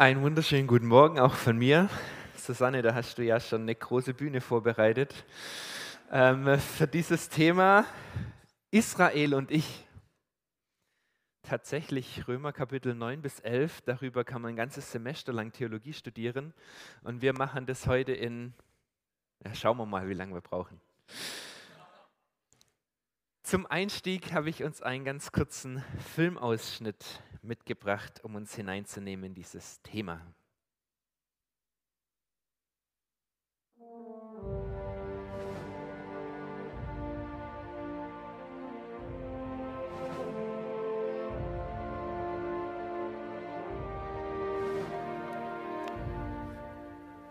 Einen wunderschönen guten Morgen auch von mir. Susanne, da hast du ja schon eine große Bühne vorbereitet ähm, für dieses Thema Israel und ich. Tatsächlich Römer Kapitel 9 bis 11, darüber kann man ein ganzes Semester lang Theologie studieren und wir machen das heute in, ja, schauen wir mal, wie lange wir brauchen. Zum Einstieg habe ich uns einen ganz kurzen Filmausschnitt mitgebracht, um uns hineinzunehmen in dieses Thema.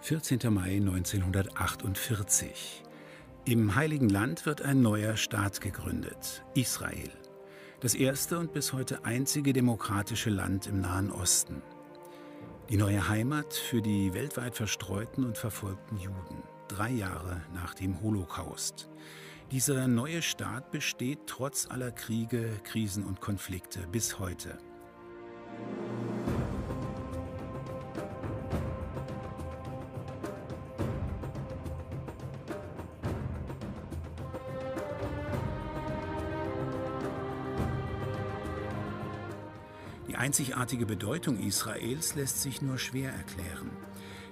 Vierzehnter Mai 1948. Im Heiligen Land wird ein neuer Staat gegründet, Israel. Das erste und bis heute einzige demokratische Land im Nahen Osten. Die neue Heimat für die weltweit verstreuten und verfolgten Juden, drei Jahre nach dem Holocaust. Dieser neue Staat besteht trotz aller Kriege, Krisen und Konflikte bis heute. Einzigartige Bedeutung Israels lässt sich nur schwer erklären.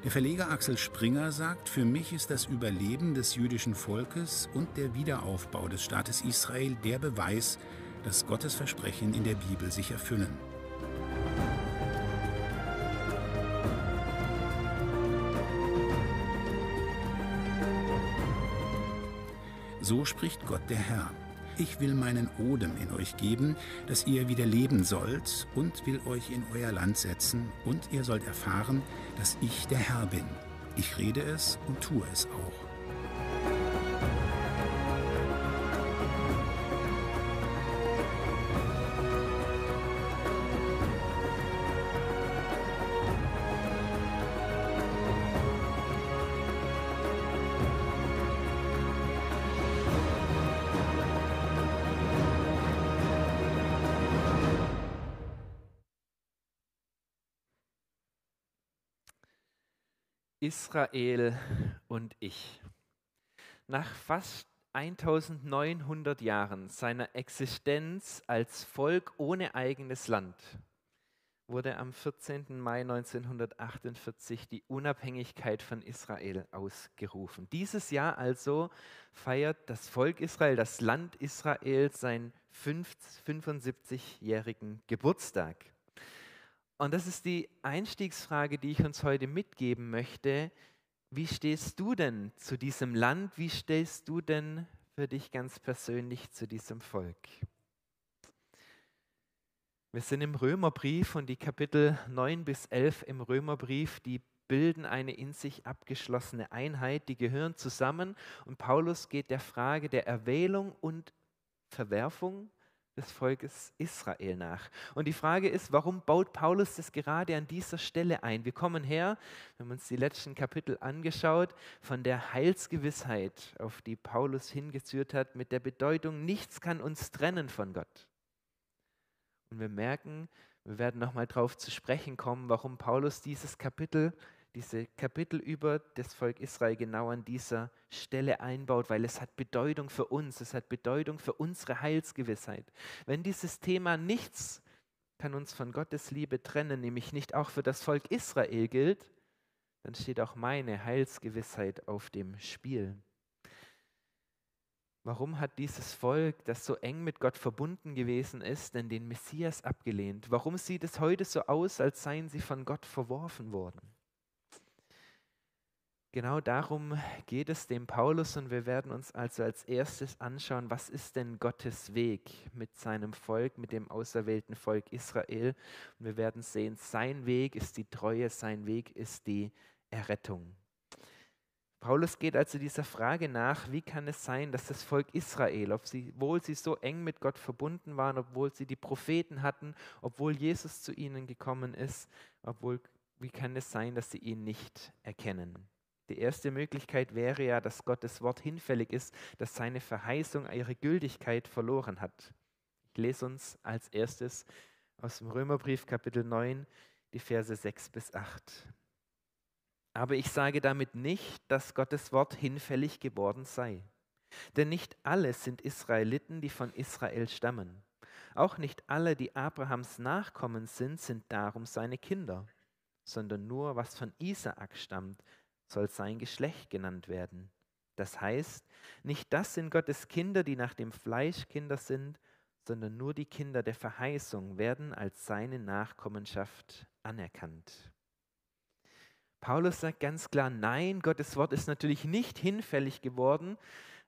Der Verleger Axel Springer sagt, für mich ist das Überleben des jüdischen Volkes und der Wiederaufbau des Staates Israel der Beweis, dass Gottes Versprechen in der Bibel sich erfüllen. So spricht Gott der Herr. Ich will meinen Odem in euch geben, dass ihr wieder leben sollt, und will euch in euer Land setzen, und ihr sollt erfahren, dass ich der Herr bin. Ich rede es und tue es auch. Israel und ich. Nach fast 1900 Jahren seiner Existenz als Volk ohne eigenes Land wurde am 14. Mai 1948 die Unabhängigkeit von Israel ausgerufen. Dieses Jahr also feiert das Volk Israel, das Land Israel, seinen 75-jährigen Geburtstag. Und das ist die Einstiegsfrage, die ich uns heute mitgeben möchte. Wie stehst du denn zu diesem Land? Wie stehst du denn für dich ganz persönlich zu diesem Volk? Wir sind im Römerbrief und die Kapitel 9 bis 11 im Römerbrief, die bilden eine in sich abgeschlossene Einheit, die gehören zusammen und Paulus geht der Frage der Erwählung und Verwerfung des Volkes Israel nach. Und die Frage ist, warum baut Paulus das gerade an dieser Stelle ein? Wir kommen her, wenn man uns die letzten Kapitel angeschaut, von der Heilsgewissheit, auf die Paulus hingeführt hat, mit der Bedeutung, nichts kann uns trennen von Gott. Und wir merken, wir werden nochmal darauf zu sprechen kommen, warum Paulus dieses Kapitel diese Kapitel über das Volk Israel genau an dieser Stelle einbaut, weil es hat Bedeutung für uns, es hat Bedeutung für unsere Heilsgewissheit. Wenn dieses Thema nichts kann uns von Gottes Liebe trennen, nämlich nicht auch für das Volk Israel gilt, dann steht auch meine Heilsgewissheit auf dem Spiel. Warum hat dieses Volk, das so eng mit Gott verbunden gewesen ist, denn den Messias abgelehnt? Warum sieht es heute so aus, als seien sie von Gott verworfen worden? Genau darum geht es dem Paulus und wir werden uns also als erstes anschauen, was ist denn Gottes Weg mit seinem Volk, mit dem auserwählten Volk Israel. Und wir werden sehen, sein Weg ist die Treue, sein Weg ist die Errettung. Paulus geht also dieser Frage nach, wie kann es sein, dass das Volk Israel, obwohl sie so eng mit Gott verbunden waren, obwohl sie die Propheten hatten, obwohl Jesus zu ihnen gekommen ist, obwohl, wie kann es sein, dass sie ihn nicht erkennen? Die erste Möglichkeit wäre ja, dass Gottes Wort hinfällig ist, dass seine Verheißung ihre Gültigkeit verloren hat. Ich lese uns als erstes aus dem Römerbrief Kapitel 9 die Verse 6 bis 8. Aber ich sage damit nicht, dass Gottes Wort hinfällig geworden sei. Denn nicht alle sind Israeliten, die von Israel stammen. Auch nicht alle, die Abrahams Nachkommen sind, sind darum seine Kinder, sondern nur was von Isaak stammt, soll sein Geschlecht genannt werden. Das heißt, nicht das sind Gottes Kinder, die nach dem Fleisch Kinder sind, sondern nur die Kinder der Verheißung werden als seine Nachkommenschaft anerkannt. Paulus sagt ganz klar, nein, Gottes Wort ist natürlich nicht hinfällig geworden,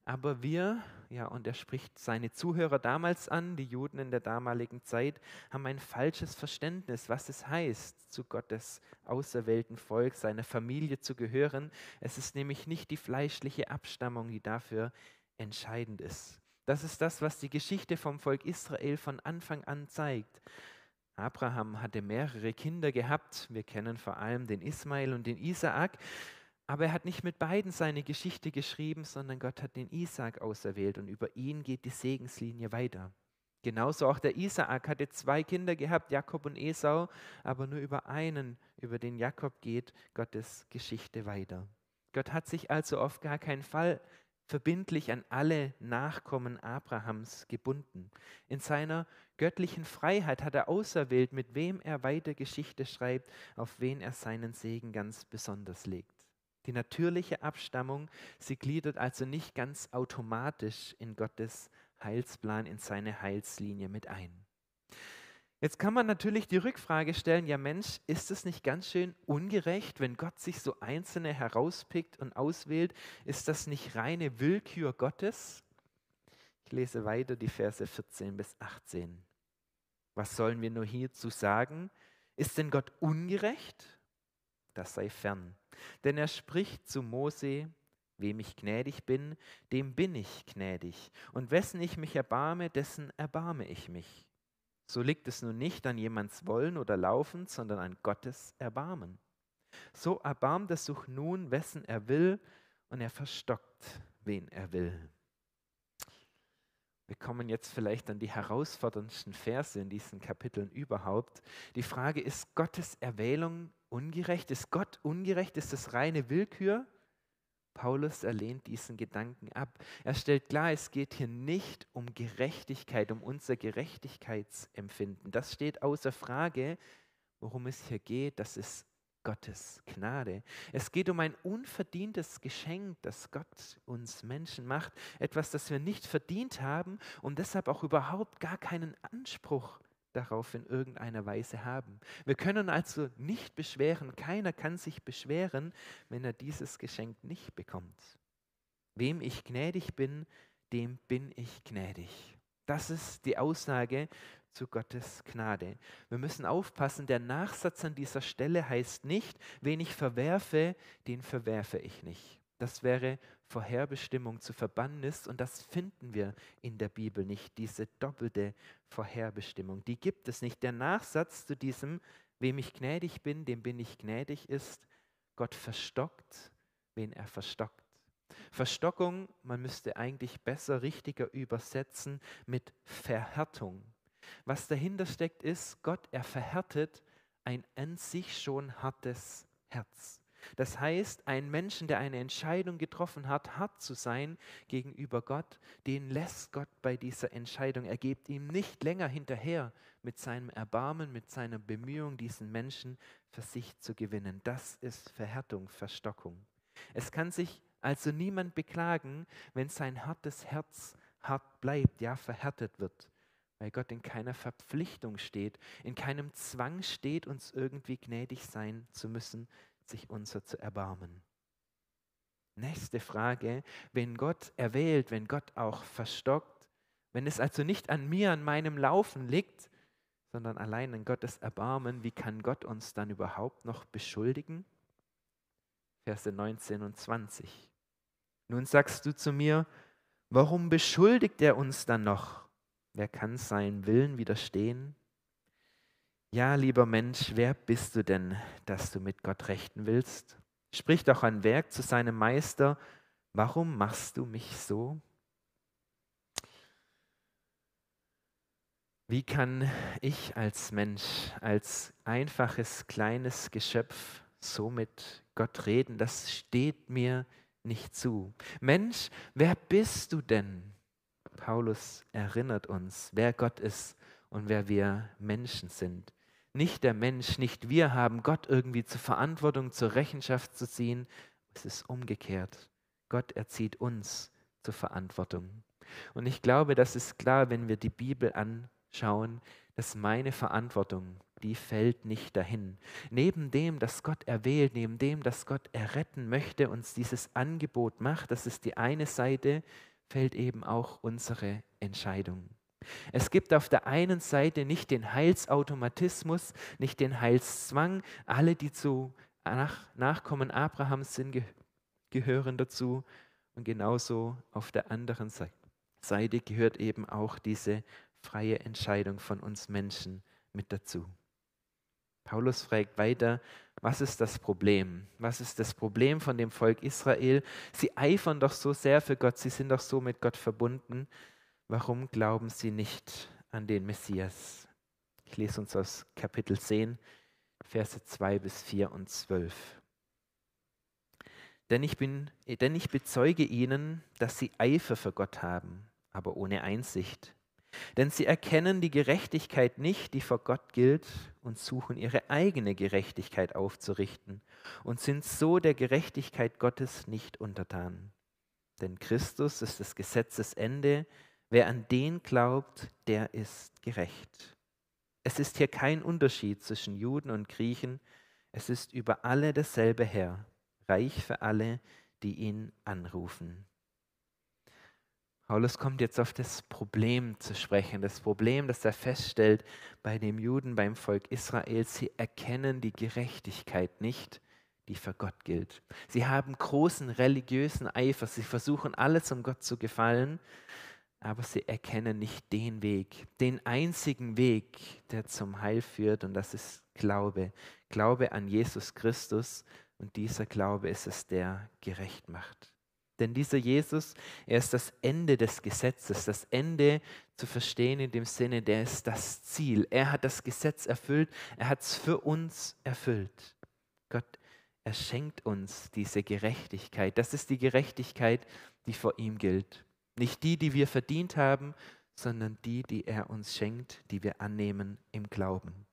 aber wir, ja, und er spricht seine Zuhörer damals an, die Juden in der damaligen Zeit, haben ein falsches Verständnis, was es heißt, zu Gottes auserwählten Volk, seiner Familie zu gehören. Es ist nämlich nicht die fleischliche Abstammung, die dafür entscheidend ist. Das ist das, was die Geschichte vom Volk Israel von Anfang an zeigt. Abraham hatte mehrere Kinder gehabt. Wir kennen vor allem den Ismael und den Isaak. Aber er hat nicht mit beiden seine Geschichte geschrieben, sondern Gott hat den Isaak auserwählt und über ihn geht die Segenslinie weiter. Genauso auch der Isaak hatte zwei Kinder gehabt, Jakob und Esau, aber nur über einen, über den Jakob geht Gottes Geschichte weiter. Gott hat sich also auf gar keinen Fall verbindlich an alle Nachkommen Abrahams gebunden. In seiner göttlichen Freiheit hat er auserwählt, mit wem er weiter Geschichte schreibt, auf wen er seinen Segen ganz besonders legt. Die natürliche Abstammung, sie gliedert also nicht ganz automatisch in Gottes Heilsplan, in seine Heilslinie mit ein. Jetzt kann man natürlich die Rückfrage stellen, ja Mensch, ist es nicht ganz schön ungerecht, wenn Gott sich so Einzelne herauspickt und auswählt? Ist das nicht reine Willkür Gottes? Ich lese weiter die Verse 14 bis 18. Was sollen wir nur hierzu sagen? Ist denn Gott ungerecht? Das sei fern. Denn er spricht zu Mose, wem ich gnädig bin, dem bin ich gnädig, und wessen ich mich erbarme, dessen erbarme ich mich. So liegt es nun nicht an jemands Wollen oder Laufen, sondern an Gottes Erbarmen. So erbarmt er sich nun, wessen er will, und er verstockt, wen er will. Wir kommen jetzt vielleicht an die herausforderndsten Verse in diesen Kapiteln überhaupt. Die Frage ist Gottes Erwählung ungerecht? Ist Gott ungerecht? Ist das reine Willkür? Paulus erlehnt diesen Gedanken ab. Er stellt klar, es geht hier nicht um Gerechtigkeit, um unser Gerechtigkeitsempfinden. Das steht außer Frage. Worum es hier geht, das ist Gottes Gnade. Es geht um ein unverdientes Geschenk, das Gott uns Menschen macht. Etwas, das wir nicht verdient haben und deshalb auch überhaupt gar keinen Anspruch darauf in irgendeiner Weise haben. Wir können also nicht beschweren, keiner kann sich beschweren, wenn er dieses Geschenk nicht bekommt. Wem ich gnädig bin, dem bin ich gnädig. Das ist die Aussage zu Gottes Gnade. Wir müssen aufpassen, der Nachsatz an dieser Stelle heißt nicht, wen ich verwerfe, den verwerfe ich nicht. Das wäre Vorherbestimmung zu Verbannis und das finden wir in der Bibel nicht, diese doppelte Vorherbestimmung. Die gibt es nicht. Der Nachsatz zu diesem, wem ich gnädig bin, dem bin ich gnädig, ist, Gott verstockt, wen er verstockt. Verstockung, man müsste eigentlich besser, richtiger übersetzen mit Verhärtung. Was dahinter steckt, ist, Gott, er verhärtet ein an sich schon hartes Herz. Das heißt, ein Menschen, der eine Entscheidung getroffen hat, hart zu sein gegenüber Gott, den lässt Gott bei dieser Entscheidung. Er gibt ihm nicht länger hinterher mit seinem Erbarmen, mit seiner Bemühung, diesen Menschen für sich zu gewinnen. Das ist Verhärtung, Verstockung. Es kann sich also niemand beklagen, wenn sein hartes Herz hart bleibt, ja verhärtet wird weil Gott in keiner Verpflichtung steht, in keinem Zwang steht, uns irgendwie gnädig sein zu müssen, sich unser zu erbarmen. Nächste Frage, wenn Gott erwählt, wenn Gott auch verstockt, wenn es also nicht an mir, an meinem Laufen liegt, sondern allein an Gottes Erbarmen, wie kann Gott uns dann überhaupt noch beschuldigen? Verse 19 und 20. Nun sagst du zu mir, warum beschuldigt er uns dann noch? Wer kann seinen Willen widerstehen? Ja, lieber Mensch, wer bist du denn, dass du mit Gott rechten willst? Sprich doch ein Werk zu seinem Meister, warum machst du mich so? Wie kann ich als Mensch, als einfaches kleines Geschöpf so mit Gott reden? Das steht mir nicht zu. Mensch, wer bist du denn? Paulus erinnert uns, wer Gott ist und wer wir Menschen sind. Nicht der Mensch, nicht wir haben Gott irgendwie zur Verantwortung, zur Rechenschaft zu ziehen. Es ist umgekehrt. Gott erzieht uns zur Verantwortung. Und ich glaube, das ist klar, wenn wir die Bibel anschauen, dass meine Verantwortung, die fällt nicht dahin. Neben dem, dass Gott erwählt, neben dem, dass Gott erretten möchte, uns dieses Angebot macht, das ist die eine Seite, fällt eben auch unsere Entscheidung. Es gibt auf der einen Seite nicht den Heilsautomatismus, nicht den Heilszwang. Alle, die zu Nach Nachkommen Abrahams sind, ge gehören dazu. Und genauso auf der anderen Seite gehört eben auch diese freie Entscheidung von uns Menschen mit dazu. Paulus fragt weiter, was ist das Problem? Was ist das Problem von dem Volk Israel? Sie eifern doch so sehr für Gott, sie sind doch so mit Gott verbunden. Warum glauben sie nicht an den Messias? Ich lese uns aus Kapitel 10, Verse 2 bis 4 und 12. Denn ich, bin, denn ich bezeuge ihnen, dass sie Eifer für Gott haben, aber ohne Einsicht. Denn sie erkennen die Gerechtigkeit nicht, die vor Gott gilt, und suchen ihre eigene Gerechtigkeit aufzurichten und sind so der Gerechtigkeit Gottes nicht untertan. Denn Christus ist des Gesetzes Ende, Wer an den glaubt, der ist gerecht. Es ist hier kein Unterschied zwischen Juden und Griechen. Es ist über alle dasselbe Herr, reich für alle, die ihn anrufen. Paulus kommt jetzt auf das Problem zu sprechen, das Problem, das er feststellt bei den Juden, beim Volk Israel. Sie erkennen die Gerechtigkeit nicht, die für Gott gilt. Sie haben großen religiösen Eifer, sie versuchen alles, um Gott zu gefallen, aber sie erkennen nicht den Weg, den einzigen Weg, der zum Heil führt, und das ist Glaube. Glaube an Jesus Christus, und dieser Glaube ist es, der gerecht macht. Denn dieser Jesus, er ist das Ende des Gesetzes, das Ende zu verstehen in dem Sinne, der ist das Ziel. Er hat das Gesetz erfüllt, er hat es für uns erfüllt. Gott, er schenkt uns diese Gerechtigkeit. Das ist die Gerechtigkeit, die vor ihm gilt. Nicht die, die wir verdient haben, sondern die, die er uns schenkt, die wir annehmen im Glauben.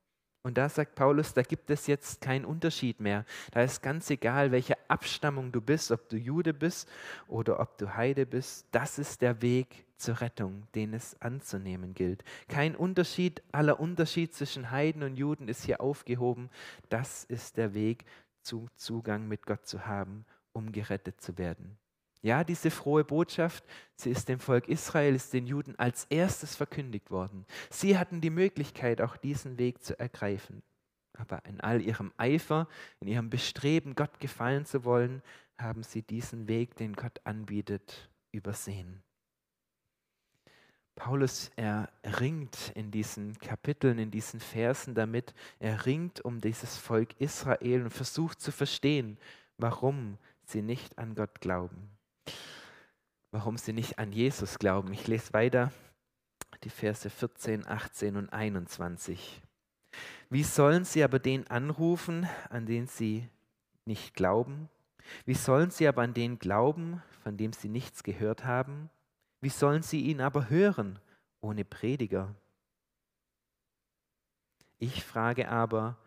Und da sagt Paulus, da gibt es jetzt keinen Unterschied mehr. Da ist ganz egal, welche Abstammung du bist, ob du Jude bist oder ob du Heide bist. Das ist der Weg zur Rettung, den es anzunehmen gilt. Kein Unterschied, aller Unterschied zwischen Heiden und Juden ist hier aufgehoben. Das ist der Weg zum Zugang mit Gott zu haben, um gerettet zu werden. Ja, diese frohe Botschaft, sie ist dem Volk Israel, ist den Juden als erstes verkündigt worden. Sie hatten die Möglichkeit, auch diesen Weg zu ergreifen. Aber in all ihrem Eifer, in ihrem Bestreben, Gott gefallen zu wollen, haben sie diesen Weg, den Gott anbietet, übersehen. Paulus, er ringt in diesen Kapiteln, in diesen Versen damit, er ringt um dieses Volk Israel und versucht zu verstehen, warum sie nicht an Gott glauben warum sie nicht an Jesus glauben. Ich lese weiter die Verse 14, 18 und 21. Wie sollen sie aber den anrufen, an den sie nicht glauben? Wie sollen sie aber an den glauben, von dem sie nichts gehört haben? Wie sollen sie ihn aber hören ohne Prediger? Ich frage aber,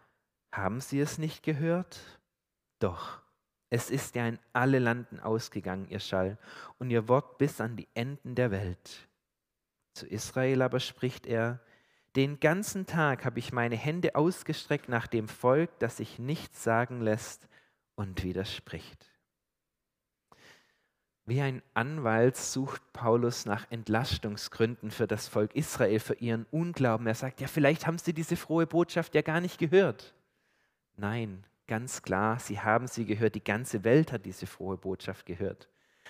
haben sie es nicht gehört? Doch. Es ist ja in alle Landen ausgegangen, ihr Schall, und ihr Wort bis an die Enden der Welt. Zu Israel aber spricht er, den ganzen Tag habe ich meine Hände ausgestreckt nach dem Volk, das sich nichts sagen lässt und widerspricht. Wie ein Anwalt sucht Paulus nach Entlastungsgründen für das Volk Israel, für ihren Unglauben. Er sagt, ja, vielleicht haben sie diese frohe Botschaft ja gar nicht gehört. Nein, Ganz klar, sie haben sie gehört, die ganze Welt hat diese frohe Botschaft gehört.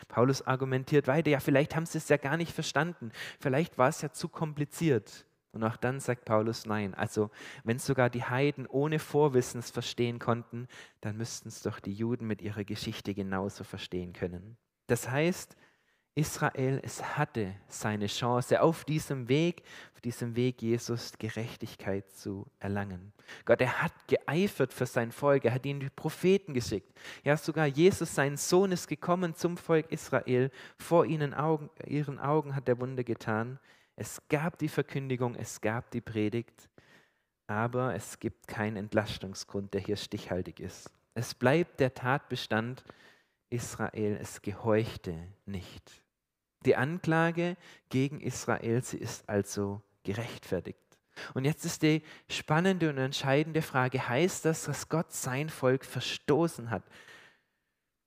Paulus argumentiert weiter, ja, vielleicht haben sie es ja gar nicht verstanden, vielleicht war es ja zu kompliziert. Und auch dann sagt Paulus, nein, also wenn sogar die Heiden ohne Vorwissen es verstehen konnten, dann müssten es doch die Juden mit ihrer Geschichte genauso verstehen können. Das heißt, Israel, es hatte seine Chance, auf diesem Weg, auf diesem Weg Jesus Gerechtigkeit zu erlangen. Gott, er hat geeifert für sein Volk, er hat ihnen die Propheten geschickt. Ja, sogar Jesus, sein Sohn, ist gekommen zum Volk Israel. Vor ihnen Augen, ihren Augen hat er Wunder getan. Es gab die Verkündigung, es gab die Predigt, aber es gibt keinen Entlastungsgrund, der hier stichhaltig ist. Es bleibt der Tatbestand, Israel, es gehorchte nicht. Die Anklage gegen Israel, sie ist also gerechtfertigt. Und jetzt ist die spannende und entscheidende Frage, heißt das, dass Gott sein Volk verstoßen hat?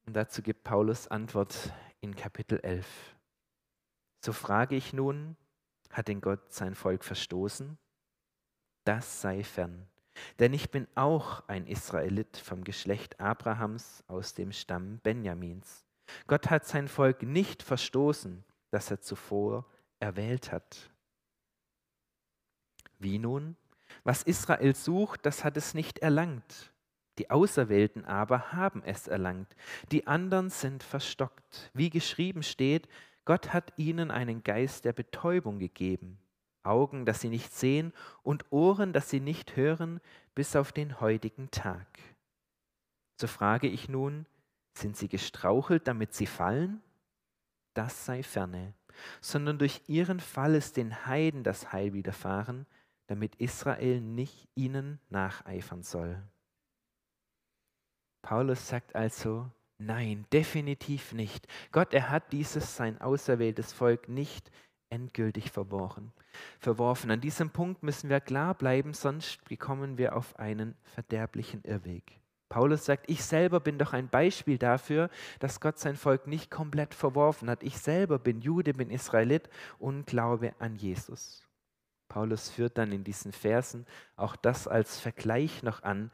Und dazu gibt Paulus Antwort in Kapitel 11. So frage ich nun, hat denn Gott sein Volk verstoßen? Das sei fern. Denn ich bin auch ein Israelit vom Geschlecht Abrahams aus dem Stamm Benjamins. Gott hat sein Volk nicht verstoßen, das er zuvor erwählt hat. Wie nun? Was Israel sucht, das hat es nicht erlangt. Die Auserwählten aber haben es erlangt. Die anderen sind verstockt. Wie geschrieben steht, Gott hat ihnen einen Geist der Betäubung gegeben. Augen, dass sie nicht sehen und Ohren, dass sie nicht hören, bis auf den heutigen Tag. So frage ich nun, sind sie gestrauchelt, damit sie fallen? Das sei ferne, sondern durch ihren Fall ist den Heiden das Heil widerfahren, damit Israel nicht ihnen nacheifern soll. Paulus sagt also, nein, definitiv nicht. Gott, er hat dieses sein auserwähltes Volk nicht endgültig verworfen. verworfen. An diesem Punkt müssen wir klar bleiben, sonst kommen wir auf einen verderblichen Irrweg. Paulus sagt, ich selber bin doch ein Beispiel dafür, dass Gott sein Volk nicht komplett verworfen hat. Ich selber bin Jude, bin Israelit und glaube an Jesus. Paulus führt dann in diesen Versen auch das als Vergleich noch an.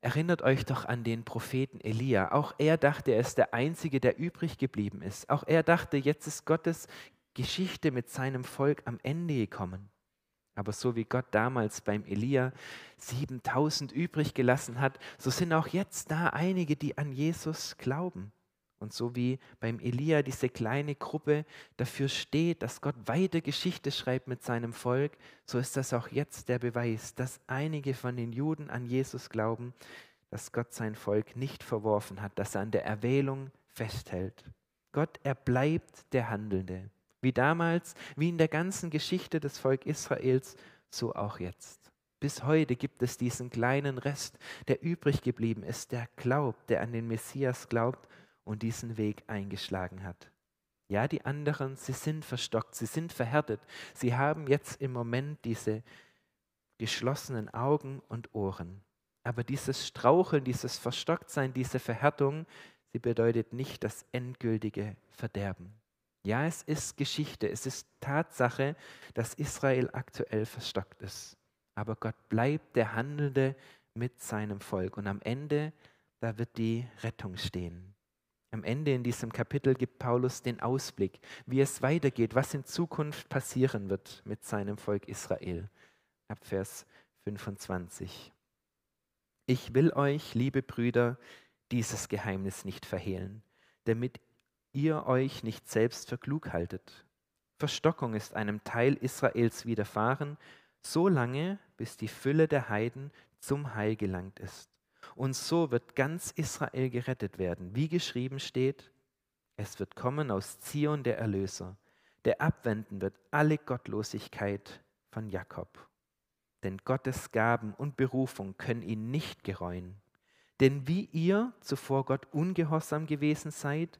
Erinnert euch doch an den Propheten Elia. Auch er dachte, er ist der Einzige, der übrig geblieben ist. Auch er dachte, jetzt ist Gottes Geschichte mit seinem Volk am Ende gekommen. Aber so wie Gott damals beim Elia 7000 übrig gelassen hat, so sind auch jetzt da einige, die an Jesus glauben. Und so wie beim Elia diese kleine Gruppe dafür steht, dass Gott weiter Geschichte schreibt mit seinem Volk, so ist das auch jetzt der Beweis, dass einige von den Juden an Jesus glauben, dass Gott sein Volk nicht verworfen hat, dass er an der Erwählung festhält. Gott, er bleibt der Handelnde. Wie damals, wie in der ganzen Geschichte des Volk Israels, so auch jetzt. Bis heute gibt es diesen kleinen Rest, der übrig geblieben ist, der glaubt, der an den Messias glaubt und diesen Weg eingeschlagen hat. Ja, die anderen, sie sind verstockt, sie sind verhärtet. Sie haben jetzt im Moment diese geschlossenen Augen und Ohren. Aber dieses Straucheln, dieses Verstocktsein, diese Verhärtung, sie bedeutet nicht das endgültige Verderben. Ja, es ist Geschichte, es ist Tatsache, dass Israel aktuell verstockt ist. Aber Gott bleibt der Handelnde mit seinem Volk. Und am Ende, da wird die Rettung stehen. Am Ende in diesem Kapitel gibt Paulus den Ausblick, wie es weitergeht, was in Zukunft passieren wird mit seinem Volk Israel. Ab Vers 25. Ich will euch, liebe Brüder, dieses Geheimnis nicht verhehlen, damit ihr euch nicht selbst für klug haltet. Verstockung ist einem Teil Israels widerfahren, so lange, bis die Fülle der Heiden zum Heil gelangt ist. Und so wird ganz Israel gerettet werden, wie geschrieben steht, es wird kommen aus Zion der Erlöser, der abwenden wird alle Gottlosigkeit von Jakob. Denn Gottes Gaben und Berufung können ihn nicht gereuen. Denn wie ihr zuvor Gott ungehorsam gewesen seid,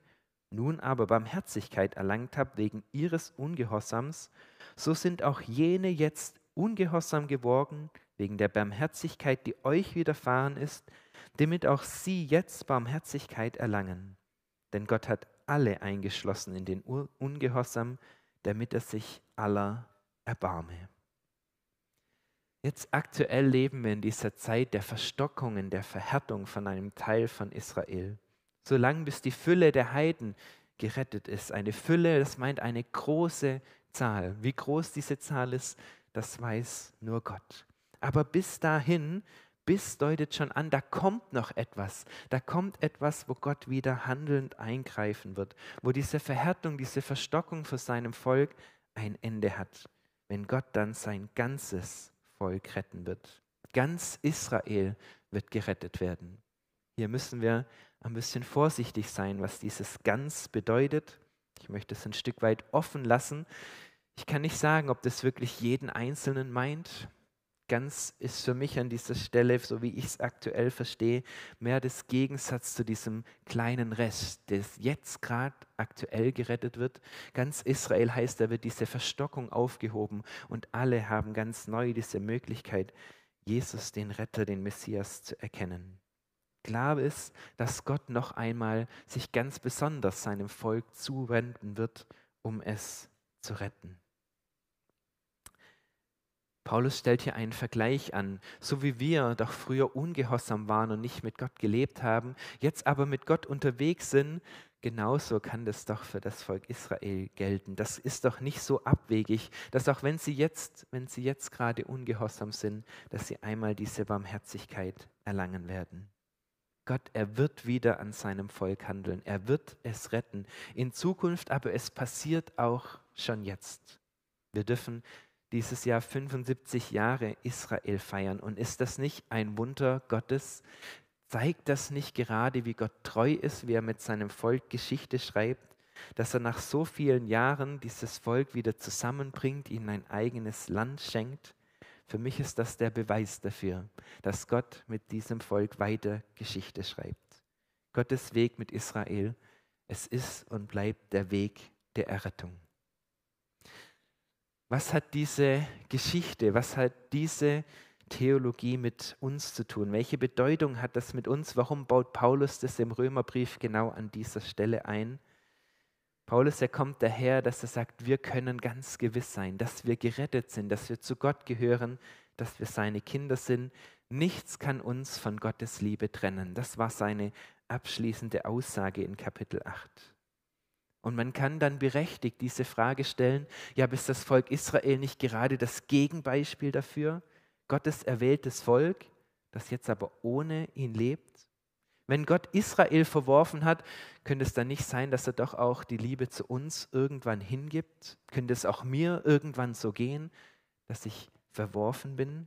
nun aber Barmherzigkeit erlangt habt wegen ihres Ungehorsams, so sind auch jene jetzt ungehorsam geworden wegen der Barmherzigkeit, die euch widerfahren ist, damit auch sie jetzt Barmherzigkeit erlangen. Denn Gott hat alle eingeschlossen in den Ungehorsam, damit er sich aller erbarme. Jetzt aktuell leben wir in dieser Zeit der Verstockungen, der Verhärtung von einem Teil von Israel solange bis die Fülle der Heiden gerettet ist. Eine Fülle, das meint eine große Zahl. Wie groß diese Zahl ist, das weiß nur Gott. Aber bis dahin Bis deutet schon an, da kommt noch etwas. Da kommt etwas, wo Gott wieder handelnd eingreifen wird, wo diese Verhärtung, diese Verstockung für seinem Volk ein Ende hat, wenn Gott dann sein ganzes Volk retten wird. Ganz Israel wird gerettet werden. Hier müssen wir ein bisschen vorsichtig sein, was dieses ganz bedeutet. Ich möchte es ein Stück weit offen lassen. Ich kann nicht sagen, ob das wirklich jeden Einzelnen meint. Ganz ist für mich an dieser Stelle, so wie ich es aktuell verstehe, mehr das Gegensatz zu diesem kleinen Rest, der jetzt gerade aktuell gerettet wird. Ganz Israel heißt, da wird diese Verstockung aufgehoben und alle haben ganz neu diese Möglichkeit, Jesus, den Retter, den Messias zu erkennen. Klar ist, dass Gott noch einmal sich ganz besonders seinem Volk zuwenden wird, um es zu retten. Paulus stellt hier einen Vergleich an. So wie wir doch früher ungehorsam waren und nicht mit Gott gelebt haben, jetzt aber mit Gott unterwegs sind, genauso kann das doch für das Volk Israel gelten. Das ist doch nicht so abwegig, dass auch wenn sie jetzt, wenn sie jetzt gerade ungehorsam sind, dass sie einmal diese Barmherzigkeit erlangen werden. Gott, er wird wieder an seinem Volk handeln. Er wird es retten. In Zukunft, aber es passiert auch schon jetzt. Wir dürfen dieses Jahr 75 Jahre Israel feiern. Und ist das nicht ein Wunder Gottes? Zeigt das nicht gerade, wie Gott treu ist, wie er mit seinem Volk Geschichte schreibt, dass er nach so vielen Jahren dieses Volk wieder zusammenbringt, ihnen ein eigenes Land schenkt? Für mich ist das der Beweis dafür, dass Gott mit diesem Volk weiter Geschichte schreibt. Gottes Weg mit Israel, es ist und bleibt der Weg der Errettung. Was hat diese Geschichte, was hat diese Theologie mit uns zu tun? Welche Bedeutung hat das mit uns? Warum baut Paulus das im Römerbrief genau an dieser Stelle ein? Paulus, er kommt daher, dass er sagt, wir können ganz gewiss sein, dass wir gerettet sind, dass wir zu Gott gehören, dass wir seine Kinder sind. Nichts kann uns von Gottes Liebe trennen. Das war seine abschließende Aussage in Kapitel 8. Und man kann dann berechtigt diese Frage stellen, ja, ist das Volk Israel nicht gerade das Gegenbeispiel dafür? Gottes erwähltes Volk, das jetzt aber ohne ihn lebt? Wenn Gott Israel verworfen hat, könnte es dann nicht sein, dass er doch auch die Liebe zu uns irgendwann hingibt? Könnte es auch mir irgendwann so gehen, dass ich verworfen bin?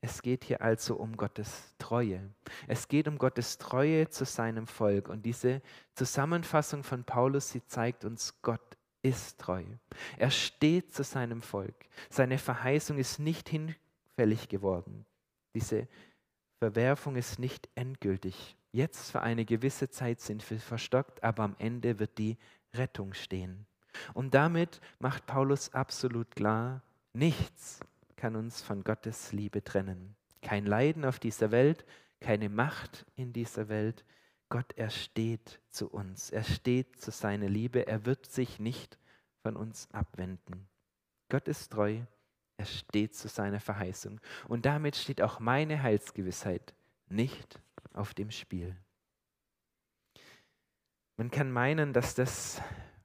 Es geht hier also um Gottes Treue. Es geht um Gottes Treue zu seinem Volk. Und diese Zusammenfassung von Paulus, sie zeigt uns, Gott ist treu. Er steht zu seinem Volk. Seine Verheißung ist nicht hinfällig geworden. Diese Verwerfung ist nicht endgültig. Jetzt für eine gewisse Zeit sind wir verstockt, aber am Ende wird die Rettung stehen. Und damit macht Paulus absolut klar, nichts kann uns von Gottes Liebe trennen. Kein Leiden auf dieser Welt, keine Macht in dieser Welt. Gott, er steht zu uns. Er steht zu seiner Liebe. Er wird sich nicht von uns abwenden. Gott ist treu. Er steht zu seiner Verheißung. Und damit steht auch meine Heilsgewissheit nicht auf dem Spiel. Man kann meinen, dass das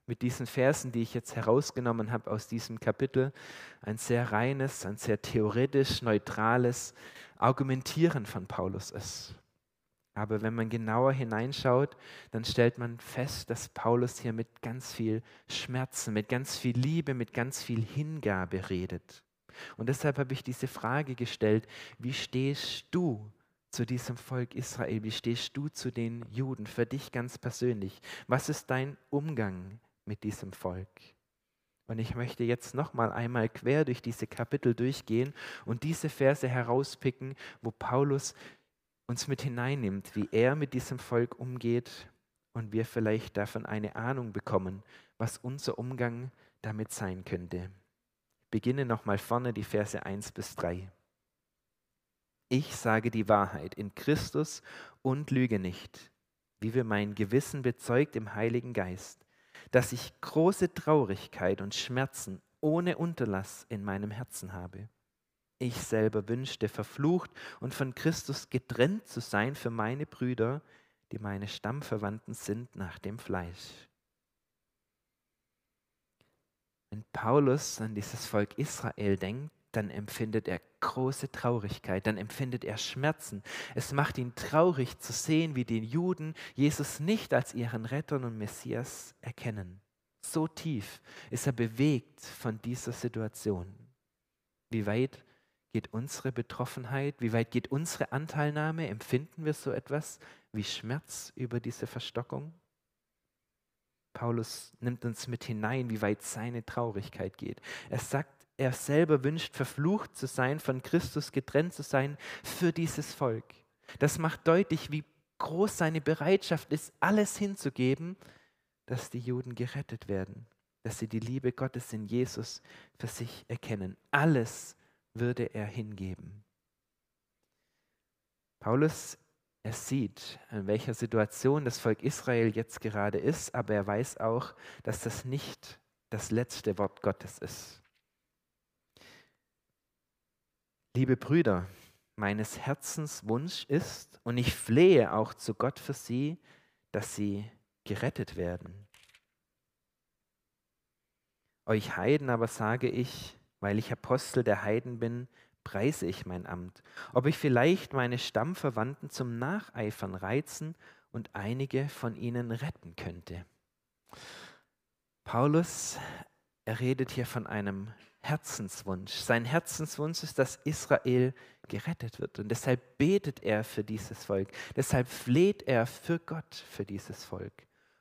mit diesen Versen, die ich jetzt herausgenommen habe aus diesem Kapitel, ein sehr reines, ein sehr theoretisch neutrales Argumentieren von Paulus ist. Aber wenn man genauer hineinschaut, dann stellt man fest, dass Paulus hier mit ganz viel Schmerzen, mit ganz viel Liebe, mit ganz viel Hingabe redet. Und deshalb habe ich diese Frage gestellt, wie stehst du zu diesem Volk Israel? Wie stehst du zu den Juden, für dich ganz persönlich? Was ist dein Umgang mit diesem Volk. Und ich möchte jetzt noch mal einmal quer durch diese Kapitel durchgehen und diese Verse herauspicken, wo Paulus uns mit hineinnimmt, wie er mit diesem Volk umgeht und wir vielleicht davon eine Ahnung bekommen, was unser Umgang damit sein könnte. Ich beginne noch mal vorne die Verse 1 bis 3. Ich sage die Wahrheit in Christus und lüge nicht, wie wir mein Gewissen bezeugt im Heiligen Geist dass ich große Traurigkeit und Schmerzen ohne Unterlass in meinem Herzen habe. Ich selber wünschte, verflucht und von Christus getrennt zu sein für meine Brüder, die meine Stammverwandten sind nach dem Fleisch. Wenn Paulus an dieses Volk Israel denkt, dann empfindet er große Traurigkeit, dann empfindet er Schmerzen. Es macht ihn traurig zu sehen, wie die Juden Jesus nicht als ihren Retter und Messias erkennen. So tief ist er bewegt von dieser Situation. Wie weit geht unsere Betroffenheit, wie weit geht unsere Anteilnahme? Empfinden wir so etwas wie Schmerz über diese Verstockung? Paulus nimmt uns mit hinein, wie weit seine Traurigkeit geht. Er sagt, er selber wünscht, verflucht zu sein, von Christus getrennt zu sein für dieses Volk. Das macht deutlich, wie groß seine Bereitschaft ist, alles hinzugeben, dass die Juden gerettet werden, dass sie die Liebe Gottes in Jesus für sich erkennen. Alles würde er hingeben. Paulus, er sieht, in welcher Situation das Volk Israel jetzt gerade ist, aber er weiß auch, dass das nicht das letzte Wort Gottes ist. Liebe Brüder, meines Herzens Wunsch ist, und ich flehe auch zu Gott für sie, dass sie gerettet werden. Euch Heiden aber sage ich, weil ich Apostel der Heiden bin, preise ich mein Amt, ob ich vielleicht meine Stammverwandten zum Nacheifern reizen und einige von ihnen retten könnte. Paulus, er redet hier von einem Herzenswunsch. Sein Herzenswunsch ist, dass Israel gerettet wird. Und deshalb betet er für dieses Volk. Deshalb fleht er für Gott für dieses Volk.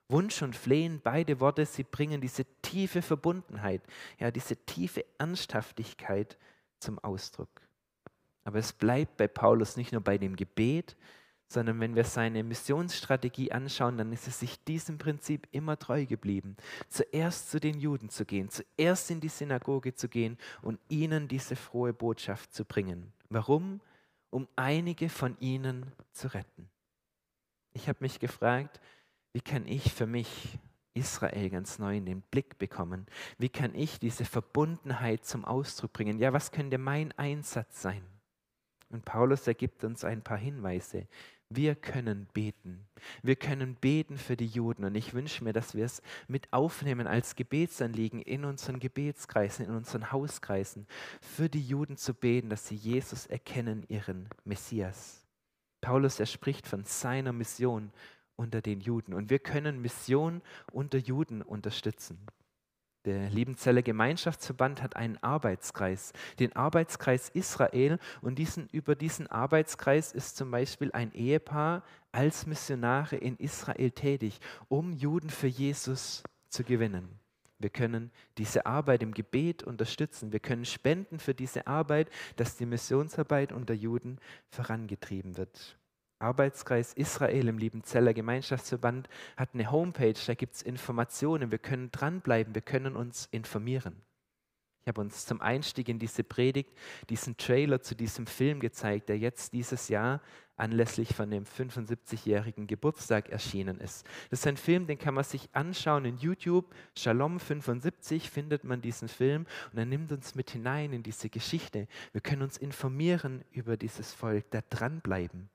Wunsch und Flehen, beide Worte, sie bringen diese tiefe Verbundenheit, ja, diese tiefe Ernsthaftigkeit zum Ausdruck. Aber es bleibt bei Paulus nicht nur bei dem Gebet, sondern wenn wir seine Missionsstrategie anschauen, dann ist es sich diesem Prinzip immer treu geblieben. Zuerst zu den Juden zu gehen, zuerst in die Synagoge zu gehen und ihnen diese frohe Botschaft zu bringen. Warum? Um einige von ihnen zu retten. Ich habe mich gefragt, wie kann ich für mich Israel ganz neu in den Blick bekommen? Wie kann ich diese Verbundenheit zum Ausdruck bringen? Ja, was könnte mein Einsatz sein? Und Paulus ergibt uns ein paar Hinweise, wir können beten. Wir können beten für die Juden. Und ich wünsche mir, dass wir es mit aufnehmen als Gebetsanliegen in unseren Gebetskreisen, in unseren Hauskreisen, für die Juden zu beten, dass sie Jesus erkennen, ihren Messias. Paulus, er spricht von seiner Mission unter den Juden. Und wir können Mission unter Juden unterstützen. Der Liebenzeller Gemeinschaftsverband hat einen Arbeitskreis, den Arbeitskreis Israel. Und diesen, über diesen Arbeitskreis ist zum Beispiel ein Ehepaar als Missionare in Israel tätig, um Juden für Jesus zu gewinnen. Wir können diese Arbeit im Gebet unterstützen. Wir können spenden für diese Arbeit, dass die Missionsarbeit unter Juden vorangetrieben wird. Arbeitskreis Israel im Liebenzeller Gemeinschaftsverband hat eine Homepage, da gibt es Informationen, wir können dranbleiben, wir können uns informieren. Ich habe uns zum Einstieg in diese Predigt diesen Trailer zu diesem Film gezeigt, der jetzt dieses Jahr anlässlich von dem 75-jährigen Geburtstag erschienen ist. Das ist ein Film, den kann man sich anschauen in YouTube. Shalom 75 findet man diesen Film und er nimmt uns mit hinein in diese Geschichte. Wir können uns informieren über dieses Volk, da dranbleiben.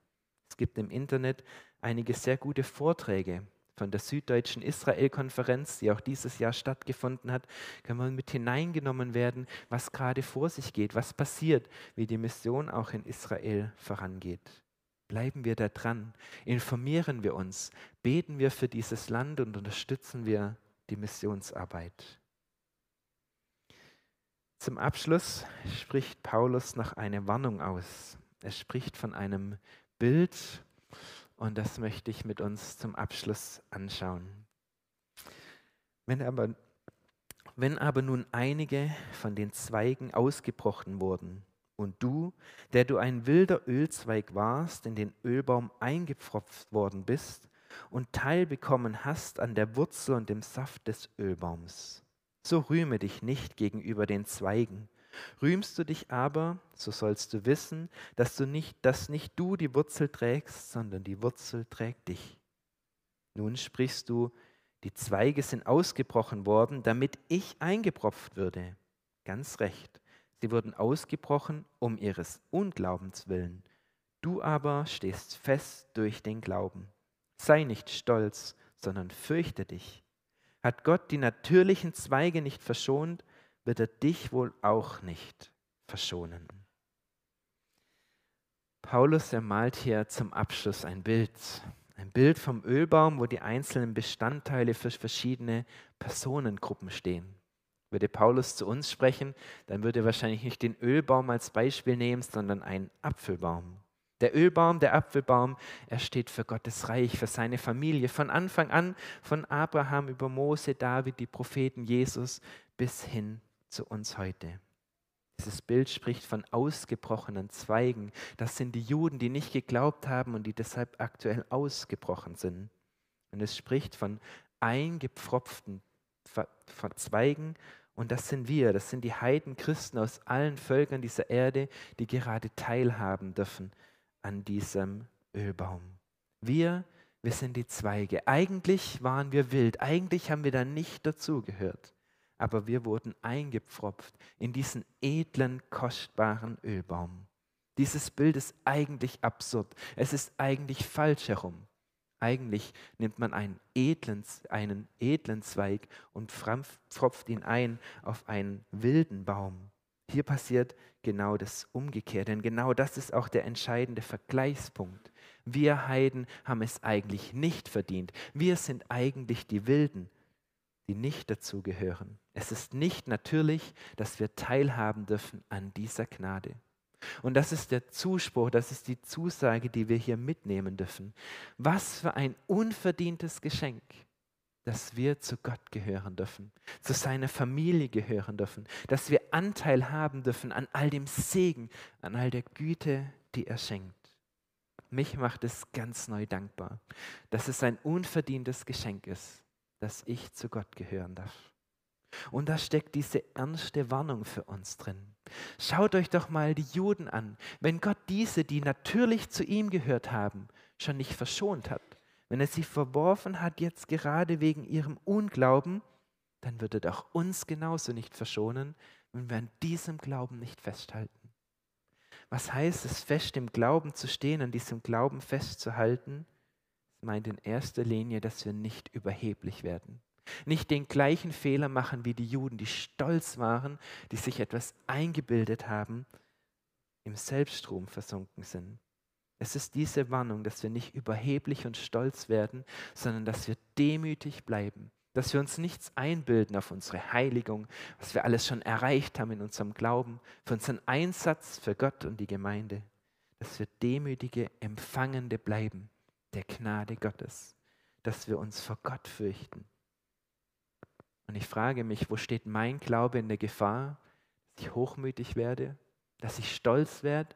Es gibt im Internet einige sehr gute Vorträge von der Süddeutschen Israel-Konferenz, die auch dieses Jahr stattgefunden hat, kann man mit hineingenommen werden, was gerade vor sich geht, was passiert, wie die Mission auch in Israel vorangeht. Bleiben wir da dran, informieren wir uns, beten wir für dieses Land und unterstützen wir die Missionsarbeit. Zum Abschluss spricht Paulus noch eine Warnung aus. Er spricht von einem Bild und das möchte ich mit uns zum Abschluss anschauen. Wenn aber, wenn aber nun einige von den Zweigen ausgebrochen wurden und du, der du ein wilder Ölzweig warst, in den Ölbaum eingepfropft worden bist und teilbekommen hast an der Wurzel und dem Saft des Ölbaums, so rühme dich nicht gegenüber den Zweigen, Rühmst du dich aber, so sollst du wissen, dass du nicht, dass nicht du die Wurzel trägst, sondern die Wurzel trägt dich. Nun sprichst du, die Zweige sind ausgebrochen worden, damit ich eingepropft würde. Ganz recht. Sie wurden ausgebrochen um ihres Unglaubens willen. Du aber stehst fest durch den Glauben. Sei nicht stolz, sondern fürchte dich. Hat Gott die natürlichen Zweige nicht verschont, wird er dich wohl auch nicht verschonen. Paulus ermalt hier zum Abschluss ein Bild. Ein Bild vom Ölbaum, wo die einzelnen Bestandteile für verschiedene Personengruppen stehen. Würde Paulus zu uns sprechen, dann würde er wahrscheinlich nicht den Ölbaum als Beispiel nehmen, sondern einen Apfelbaum. Der Ölbaum, der Apfelbaum, er steht für Gottes Reich, für seine Familie. Von Anfang an, von Abraham über Mose, David, die Propheten, Jesus bis hin zu uns heute. Dieses Bild spricht von ausgebrochenen Zweigen. Das sind die Juden, die nicht geglaubt haben und die deshalb aktuell ausgebrochen sind. Und es spricht von eingepfropften Zweigen und das sind wir, das sind die Heidenchristen aus allen Völkern dieser Erde, die gerade teilhaben dürfen an diesem Ölbaum. Wir, wir sind die Zweige. Eigentlich waren wir wild, eigentlich haben wir da nicht dazugehört, aber wir wurden eingepfropft in diesen edlen, kostbaren Ölbaum. Dieses Bild ist eigentlich absurd. Es ist eigentlich falsch herum. Eigentlich nimmt man einen edlen, einen edlen Zweig und pfropft ihn ein auf einen wilden Baum. Hier passiert genau das Umgekehrte, denn genau das ist auch der entscheidende Vergleichspunkt. Wir Heiden haben es eigentlich nicht verdient. Wir sind eigentlich die Wilden, die nicht dazugehören. Es ist nicht natürlich, dass wir teilhaben dürfen an dieser Gnade. Und das ist der Zuspruch, das ist die Zusage, die wir hier mitnehmen dürfen. Was für ein unverdientes Geschenk, dass wir zu Gott gehören dürfen, zu seiner Familie gehören dürfen, dass wir Anteil haben dürfen an all dem Segen, an all der Güte, die er schenkt. Mich macht es ganz neu dankbar, dass es ein unverdientes Geschenk ist, dass ich zu Gott gehören darf. Und da steckt diese ernste Warnung für uns drin. Schaut euch doch mal die Juden an. Wenn Gott diese, die natürlich zu ihm gehört haben, schon nicht verschont hat, wenn er sie verworfen hat jetzt gerade wegen ihrem Unglauben, dann wird er doch uns genauso nicht verschonen, wenn wir an diesem Glauben nicht festhalten. Was heißt es, fest im Glauben zu stehen, an diesem Glauben festzuhalten? Es meint in erster Linie, dass wir nicht überheblich werden. Nicht den gleichen Fehler machen wie die Juden, die stolz waren, die sich etwas eingebildet haben, im Selbststrom versunken sind. Es ist diese Warnung, dass wir nicht überheblich und stolz werden, sondern dass wir demütig bleiben, dass wir uns nichts einbilden auf unsere Heiligung, was wir alles schon erreicht haben in unserem Glauben, für unseren Einsatz für Gott und die Gemeinde, dass wir demütige Empfangende bleiben der Gnade Gottes, dass wir uns vor Gott fürchten und ich frage mich, wo steht mein Glaube in der Gefahr, dass ich hochmütig werde, dass ich stolz werde,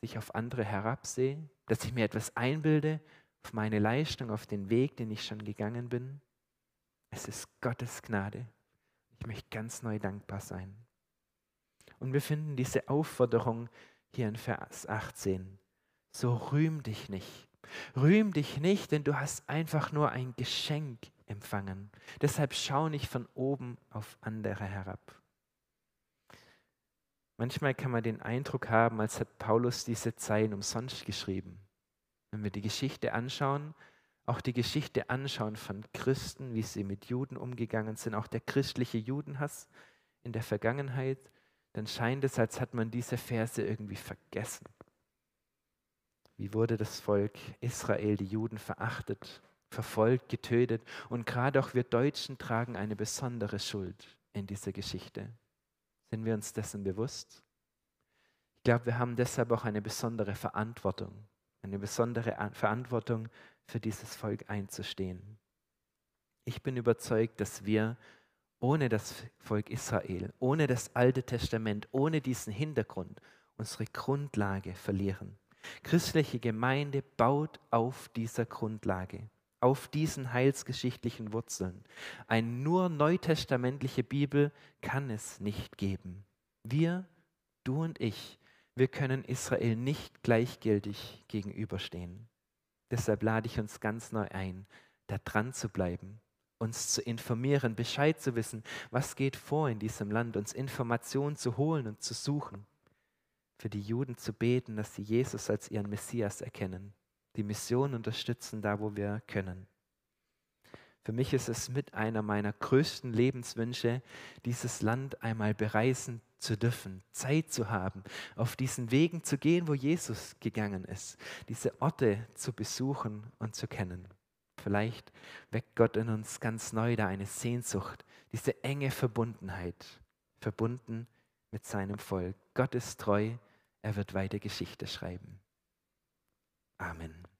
dass ich auf andere herabsehe, dass ich mir etwas einbilde auf meine Leistung, auf den Weg, den ich schon gegangen bin. Es ist Gottes Gnade. Ich möchte ganz neu dankbar sein. Und wir finden diese Aufforderung hier in Vers 18. So rühm dich nicht. Rühm dich nicht, denn du hast einfach nur ein Geschenk empfangen. Deshalb schau nicht von oben auf andere herab. Manchmal kann man den Eindruck haben, als hat Paulus diese Zeilen umsonst geschrieben. Wenn wir die Geschichte anschauen, auch die Geschichte anschauen von Christen, wie sie mit Juden umgegangen sind, auch der christliche Judenhass in der Vergangenheit, dann scheint es, als hat man diese Verse irgendwie vergessen. Wie wurde das Volk Israel, die Juden, verachtet? Verfolgt, getötet. Und gerade auch wir Deutschen tragen eine besondere Schuld in dieser Geschichte. Sind wir uns dessen bewusst? Ich glaube, wir haben deshalb auch eine besondere Verantwortung, eine besondere Verantwortung für dieses Volk einzustehen. Ich bin überzeugt, dass wir ohne das Volk Israel, ohne das Alte Testament, ohne diesen Hintergrund unsere Grundlage verlieren. Christliche Gemeinde baut auf dieser Grundlage auf diesen heilsgeschichtlichen Wurzeln. Eine nur neutestamentliche Bibel kann es nicht geben. Wir, du und ich, wir können Israel nicht gleichgültig gegenüberstehen. Deshalb lade ich uns ganz neu ein, da dran zu bleiben, uns zu informieren, Bescheid zu wissen, was geht vor in diesem Land, uns Informationen zu holen und zu suchen, für die Juden zu beten, dass sie Jesus als ihren Messias erkennen die Mission unterstützen, da wo wir können. Für mich ist es mit einer meiner größten Lebenswünsche, dieses Land einmal bereisen zu dürfen, Zeit zu haben, auf diesen Wegen zu gehen, wo Jesus gegangen ist, diese Orte zu besuchen und zu kennen. Vielleicht weckt Gott in uns ganz neu da eine Sehnsucht, diese enge Verbundenheit, verbunden mit seinem Volk. Gott ist treu, er wird weiter Geschichte schreiben. Amen.